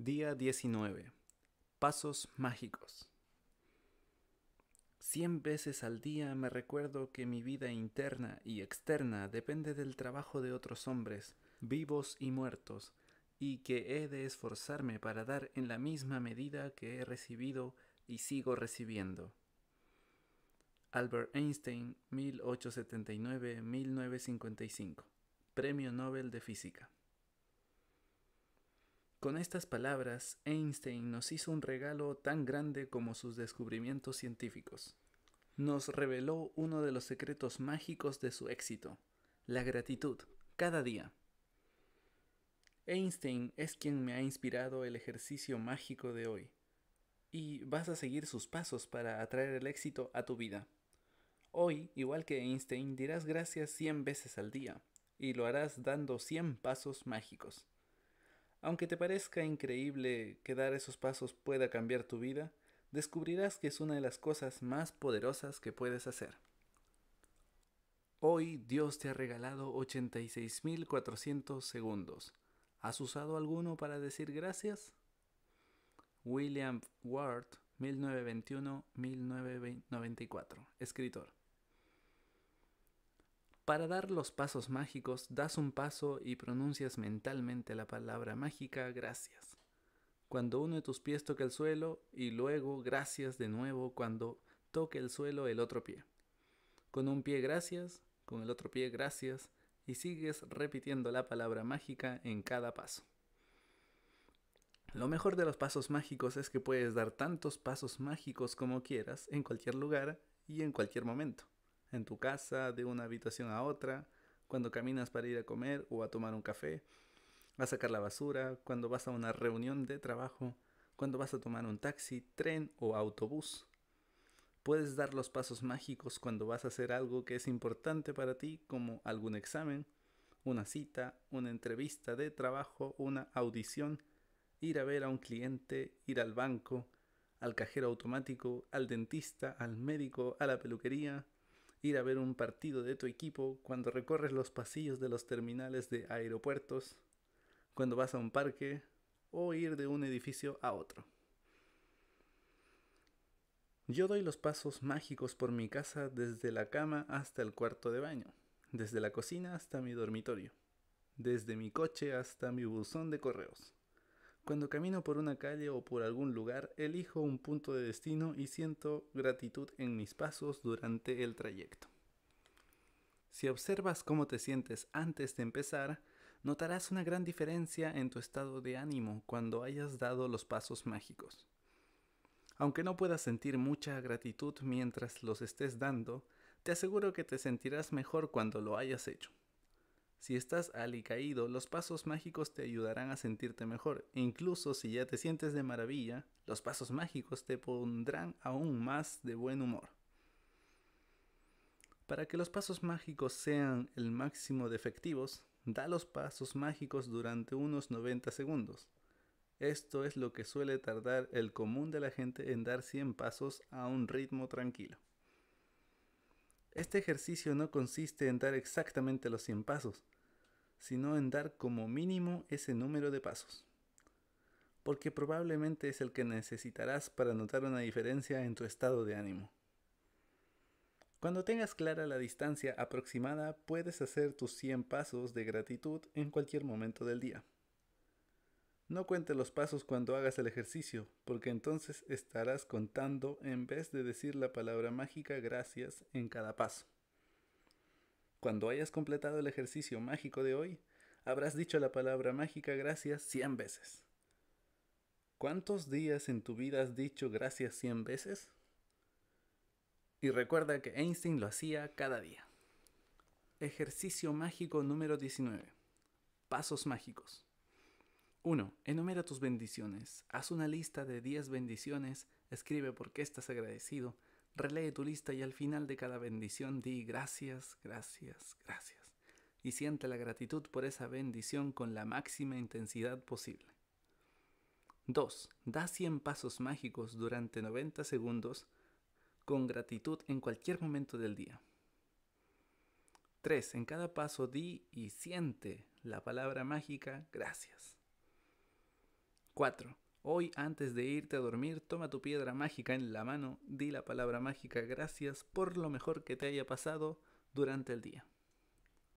Día 19. Pasos mágicos. Cien veces al día me recuerdo que mi vida interna y externa depende del trabajo de otros hombres, vivos y muertos, y que he de esforzarme para dar en la misma medida que he recibido y sigo recibiendo. Albert Einstein, 1879-1955. Premio Nobel de Física. Con estas palabras, Einstein nos hizo un regalo tan grande como sus descubrimientos científicos. Nos reveló uno de los secretos mágicos de su éxito, la gratitud, cada día. Einstein es quien me ha inspirado el ejercicio mágico de hoy, y vas a seguir sus pasos para atraer el éxito a tu vida. Hoy, igual que Einstein, dirás gracias 100 veces al día, y lo harás dando 100 pasos mágicos. Aunque te parezca increíble que dar esos pasos pueda cambiar tu vida, descubrirás que es una de las cosas más poderosas que puedes hacer. Hoy Dios te ha regalado 86.400 segundos. ¿Has usado alguno para decir gracias? William Ward, 1921-1994, escritor. Para dar los pasos mágicos, das un paso y pronuncias mentalmente la palabra mágica gracias. Cuando uno de tus pies toca el suelo y luego gracias de nuevo cuando toque el suelo el otro pie. Con un pie gracias, con el otro pie gracias y sigues repitiendo la palabra mágica en cada paso. Lo mejor de los pasos mágicos es que puedes dar tantos pasos mágicos como quieras en cualquier lugar y en cualquier momento en tu casa, de una habitación a otra, cuando caminas para ir a comer o a tomar un café, a sacar la basura, cuando vas a una reunión de trabajo, cuando vas a tomar un taxi, tren o autobús. Puedes dar los pasos mágicos cuando vas a hacer algo que es importante para ti, como algún examen, una cita, una entrevista de trabajo, una audición, ir a ver a un cliente, ir al banco, al cajero automático, al dentista, al médico, a la peluquería, ir a ver un partido de tu equipo, cuando recorres los pasillos de los terminales de aeropuertos, cuando vas a un parque o ir de un edificio a otro. Yo doy los pasos mágicos por mi casa desde la cama hasta el cuarto de baño, desde la cocina hasta mi dormitorio, desde mi coche hasta mi buzón de correos. Cuando camino por una calle o por algún lugar, elijo un punto de destino y siento gratitud en mis pasos durante el trayecto. Si observas cómo te sientes antes de empezar, notarás una gran diferencia en tu estado de ánimo cuando hayas dado los pasos mágicos. Aunque no puedas sentir mucha gratitud mientras los estés dando, te aseguro que te sentirás mejor cuando lo hayas hecho. Si estás alicaído, los pasos mágicos te ayudarán a sentirte mejor. Incluso si ya te sientes de maravilla, los pasos mágicos te pondrán aún más de buen humor. Para que los pasos mágicos sean el máximo de efectivos, da los pasos mágicos durante unos 90 segundos. Esto es lo que suele tardar el común de la gente en dar 100 pasos a un ritmo tranquilo. Este ejercicio no consiste en dar exactamente los 100 pasos, sino en dar como mínimo ese número de pasos, porque probablemente es el que necesitarás para notar una diferencia en tu estado de ánimo. Cuando tengas clara la distancia aproximada, puedes hacer tus 100 pasos de gratitud en cualquier momento del día. No cuente los pasos cuando hagas el ejercicio, porque entonces estarás contando en vez de decir la palabra mágica gracias en cada paso. Cuando hayas completado el ejercicio mágico de hoy, habrás dicho la palabra mágica gracias 100 veces. ¿Cuántos días en tu vida has dicho gracias 100 veces? Y recuerda que Einstein lo hacía cada día. Ejercicio mágico número 19. Pasos mágicos. 1. Enumera tus bendiciones. Haz una lista de 10 bendiciones, escribe por qué estás agradecido, relee tu lista y al final de cada bendición di gracias, gracias, gracias. Y siente la gratitud por esa bendición con la máxima intensidad posible. 2. Da 100 pasos mágicos durante 90 segundos con gratitud en cualquier momento del día. 3. En cada paso di y siente la palabra mágica gracias. 4. Hoy antes de irte a dormir, toma tu piedra mágica en la mano, di la palabra mágica gracias por lo mejor que te haya pasado durante el día.